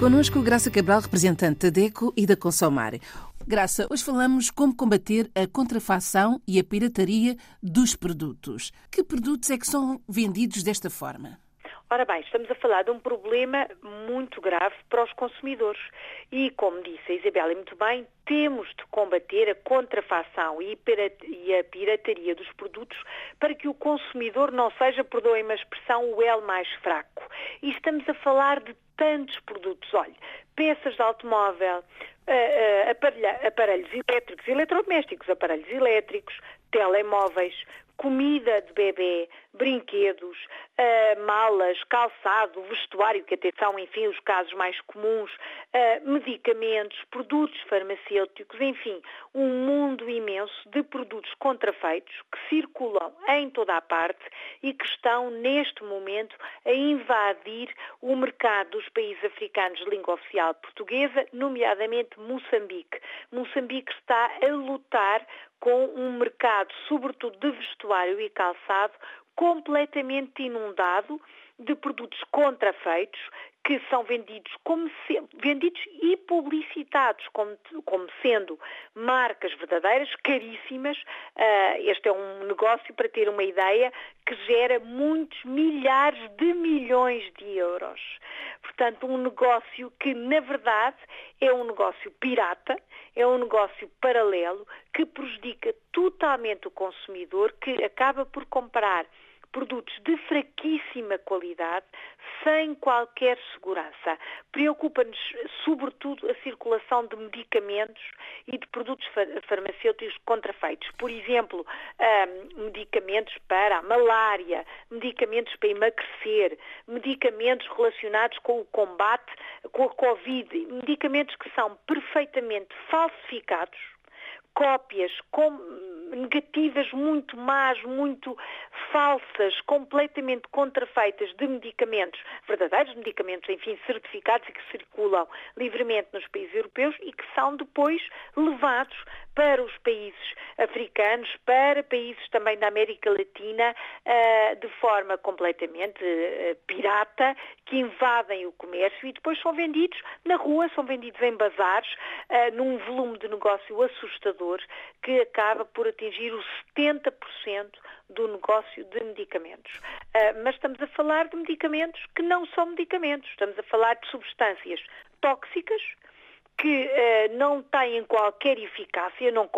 Conosco, Graça Cabral, representante da DECO e da Consomar. Graça, hoje falamos como combater a contrafação e a pirataria dos produtos. Que produtos é que são vendidos desta forma? Ora bem, estamos a falar de um problema muito grave para os consumidores. E, como disse a Isabela muito bem, temos de combater a contrafação e a pirataria dos produtos para que o consumidor não seja, perdoem-me a expressão, o L mais fraco. E estamos a falar de tantos produtos. Olhe, peças de automóvel, uh, uh, aparelhos elétricos, eletrodomésticos, aparelhos elétricos, telemóveis, comida de bebê, brinquedos, uh, malas, calçado, vestuário, que atenção, enfim, os casos mais comuns, uh, medicamentos, produtos farmacêuticos, enfim, um mundo imenso de produtos contrafeitos que circulam em toda a parte e que estão, neste momento, a invadir o mercado dos países africanos de língua oficial portuguesa, nomeadamente Moçambique. Moçambique está a lutar com um mercado, sobretudo de vestuário e calçado, completamente inundado de produtos contrafeitos que são vendidos, como se, vendidos e publicitados como, como, sendo marcas verdadeiras, caríssimas. Uh, este é um negócio, para ter uma ideia, que gera muitos milhares de milhões de euros. Portanto, um negócio que, na verdade, é um negócio pirata, é um negócio paralelo que prejudica totalmente o consumidor, que acaba por comprar produtos de fraquíssima qualidade, sem qualquer segurança. Preocupa-nos, sobretudo, a circulação de medicamentos e de produtos farmacêuticos contrafeitos. Por exemplo, medicamentos para a malária, medicamentos para emagrecer, medicamentos relacionados com o combate com a Covid, medicamentos que são perfeitamente falsificados, cópias com negativas muito más, muito falsas, completamente contrafeitas de medicamentos, verdadeiros medicamentos, enfim, certificados e que circulam livremente nos países europeus e que são depois levados para os países africanos, para países também da América Latina, eh, de forma completamente eh, pirata, que invadem o comércio e depois são vendidos na rua, são vendidos em bazares, eh, num volume de negócio assustador que acaba por atingir os 70% do negócio de medicamentos. Uh, mas estamos a falar de medicamentos que não são medicamentos, estamos a falar de substâncias tóxicas que uh, não têm qualquer eficácia, não,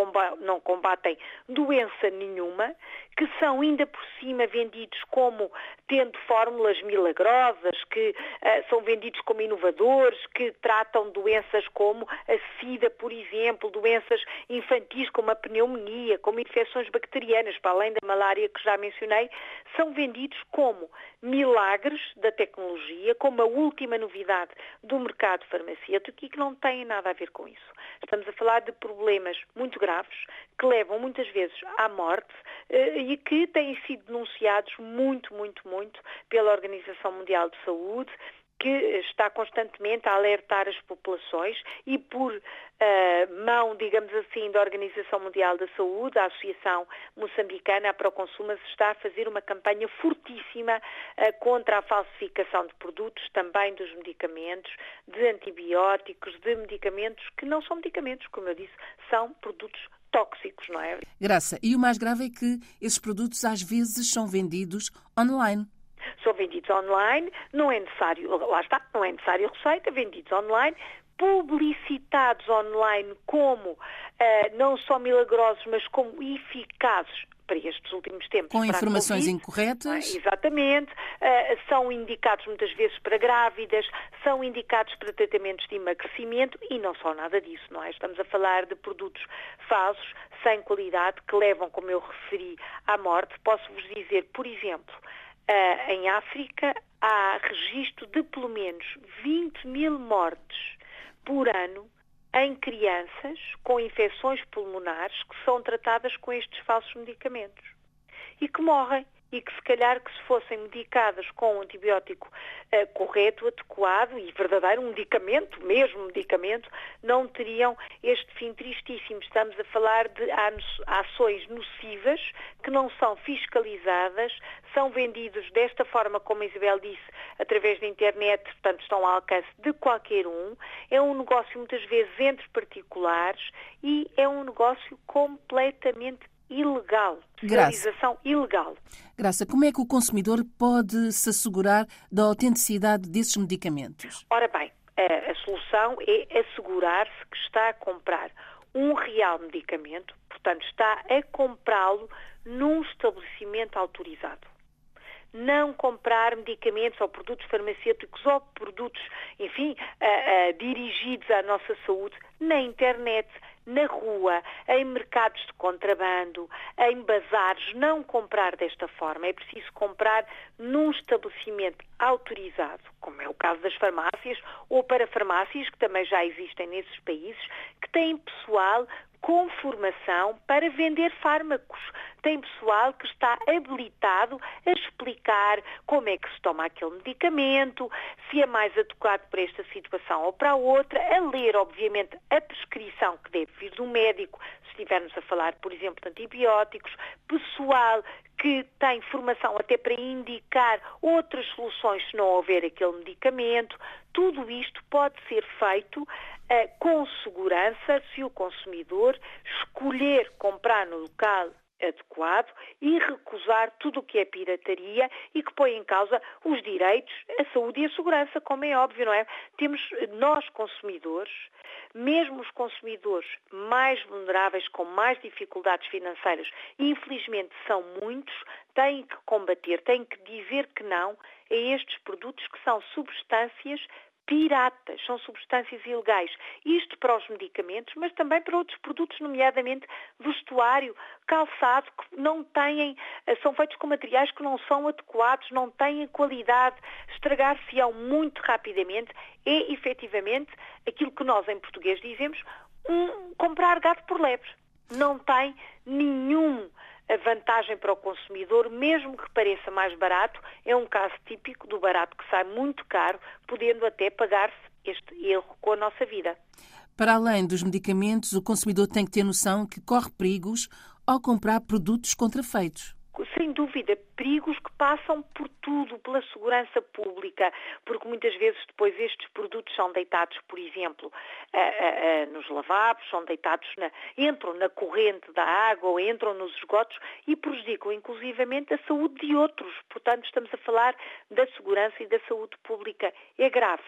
não combatem doença nenhuma, que são ainda por cima vendidos como tendo fórmulas milagrosas, que uh, são vendidos como inovadores, que tratam doenças como a SIDA, por exemplo, doenças infantis como a pneumonia, como infecções bacterianas, para além da malária que já mencionei, são vendidos como milagres da tecnologia, como a última novidade do mercado farmacêutico e que não têm nada a ver com isso. Estamos a falar de problemas muito graves que levam muitas vezes à morte eh, e que têm sido denunciados muito, muito, muito pela Organização Mundial de Saúde que está constantemente a alertar as populações e por uh, mão, digamos assim, da Organização Mundial da Saúde, a Associação Moçambicana, a Proconsuma, está a fazer uma campanha fortíssima uh, contra a falsificação de produtos, também dos medicamentos, de antibióticos, de medicamentos que não são medicamentos, como eu disse, são produtos tóxicos, não é? Graça, e o mais grave é que esses produtos às vezes são vendidos online são vendidos online, não é necessário, lá está, não é necessário receita, vendidos online, publicitados online como não só milagrosos, mas como eficazes para estes últimos tempos. Com informações incorretas? Ah, exatamente. Uh, são indicados muitas vezes para grávidas, são indicados para tratamentos de emagrecimento e não só nada disso, não é? Estamos a falar de produtos falsos, sem qualidade, que levam, como eu referi, à morte. Posso-vos dizer, por exemplo, Uh, em África há registro de pelo menos 20 mil mortes por ano em crianças com infecções pulmonares que são tratadas com estes falsos medicamentos e que morrem e que se calhar que se fossem medicadas com um antibiótico uh, correto, adequado e verdadeiro, um medicamento, mesmo medicamento, não teriam este fim tristíssimo. Estamos a falar de ações nocivas que não são fiscalizadas, são vendidos desta forma, como a Isabel disse, através da internet, portanto estão ao alcance de qualquer um. É um negócio muitas vezes entre particulares e é um negócio completamente ilegal, realização ilegal. Graça, como é que o consumidor pode se assegurar da autenticidade desses medicamentos? Ora bem, a, a solução é assegurar-se que está a comprar um real medicamento, portanto está a comprá-lo num estabelecimento autorizado não comprar medicamentos ou produtos farmacêuticos ou produtos, enfim, uh, uh, dirigidos à nossa saúde na internet, na rua, em mercados de contrabando, em bazares, não comprar desta forma. É preciso comprar num estabelecimento autorizado, como é o caso das farmácias, ou para farmácias, que também já existem nesses países, que têm pessoal com formação para vender fármacos. Tem pessoal que está habilitado a explicar como é que se toma aquele medicamento, se é mais adequado para esta situação ou para outra, a ler, obviamente, a prescrição que deve vir do médico, se estivermos a falar, por exemplo, de antibióticos, pessoal que tem formação até para indicar outras soluções se não houver aquele medicamento. Tudo isto pode ser feito com segurança se o consumidor escolher comprar no local adequado e recusar tudo o que é pirataria e que põe em causa os direitos, a saúde e a segurança, como é óbvio, não é? Temos nós consumidores, mesmo os consumidores mais vulneráveis, com mais dificuldades financeiras, infelizmente são muitos, têm que combater, têm que dizer que não a estes produtos que são substâncias piratas, são substâncias ilegais. Isto para os medicamentos, mas também para outros produtos, nomeadamente vestuário, calçado, que não têm, eh, são feitos com materiais que não são adequados, não têm qualidade, estragar-se-ão muito rapidamente. É efetivamente aquilo que nós em português dizemos, um, comprar gato por lebre. Não tem nenhum a vantagem para o consumidor, mesmo que pareça mais barato, é um caso típico do barato que sai muito caro, podendo até pagar-se este erro com a nossa vida. Para além dos medicamentos, o consumidor tem que ter noção que corre perigos ao comprar produtos contrafeitos sem dúvida, perigos que passam por tudo, pela segurança pública, porque muitas vezes depois estes produtos são deitados, por exemplo, nos lavabos, são deitados, na, entram na corrente da água ou entram nos esgotos e prejudicam inclusivamente a saúde de outros. Portanto, estamos a falar da segurança e da saúde pública. É grave.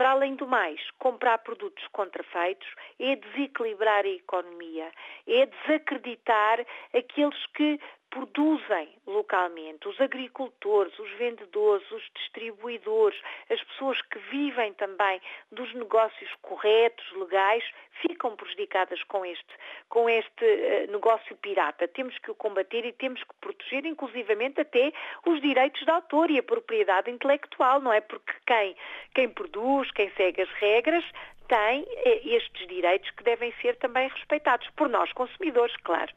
Para além do mais, comprar produtos contrafeitos é desequilibrar a economia, é desacreditar aqueles que produzem localmente, os agricultores, os vendedores, os distribuidores, as pessoas que vivem também dos negócios corretos, legais, ficam prejudicadas com este, com este uh, negócio pirata. Temos que o combater e temos que proteger, inclusivamente, até os direitos de autor e a propriedade intelectual, não é? Porque quem, quem produz, quem segue as regras, tem eh, estes direitos que devem ser também respeitados por nós, consumidores, claro.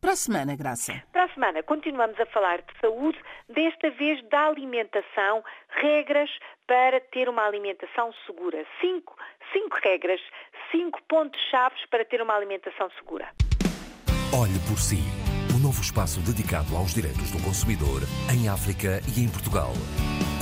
Para a semana, Graça. Para a semana, continuamos a falar de saúde, desta vez da alimentação, regras para ter uma alimentação segura. Cinco, cinco regras, cinco pontos chaves para ter uma alimentação segura. Olhe por si. O um novo espaço dedicado aos direitos do consumidor em África e em Portugal.